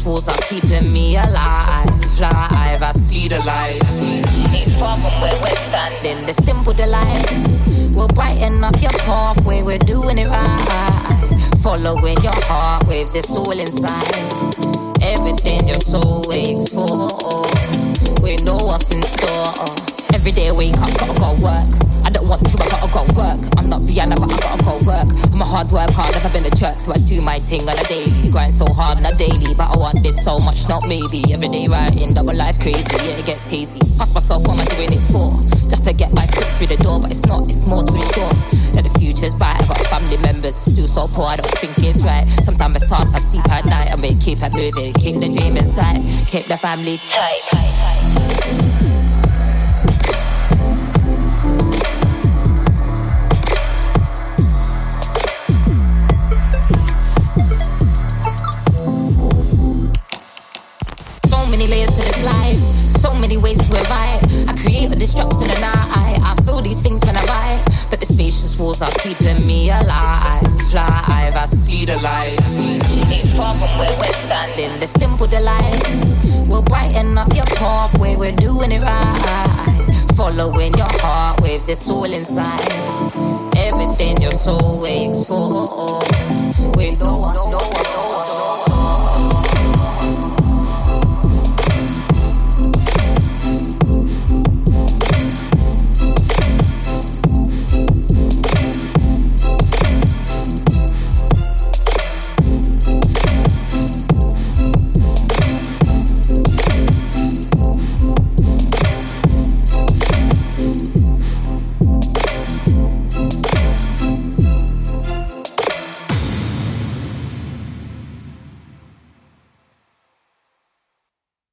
These walls are keeping me alive, alive. I see the light. Keep from where we're standing. Let's dimple the lights. We'll brighten up your pathway. We're doing it right. Following your heart waves. It's all inside. Everything your soul waits for. We know what's in store. Every day I wake up, gotta go work. I don't want to, I gotta go work. I'm not Vienna, but I gotta go work. I'm a hard worker, I'll never thing on a daily. Grind so hard on a daily, but I want this so much, not maybe. Everyday writing, double life crazy, yeah, it gets hazy. Ask myself, what am I doing it for? Just to get my foot through the door, but it's not, it's more to ensure that the future's bright. I got family members still so poor, I don't think it's right. Sometimes it's hard to sleep at night, I mean, keep it moving, keep the dream inside, keep the family tight. Many layers to this life, so many ways to revive. I create a destruction and I, I, I feel these things when I write. But the spacious walls are keeping me alive. Live, I see the light. Standing, the simple delights will brighten up your pathway. We're doing it right. Following your heart waves, it's all inside. Everything your soul waits for. We know know us.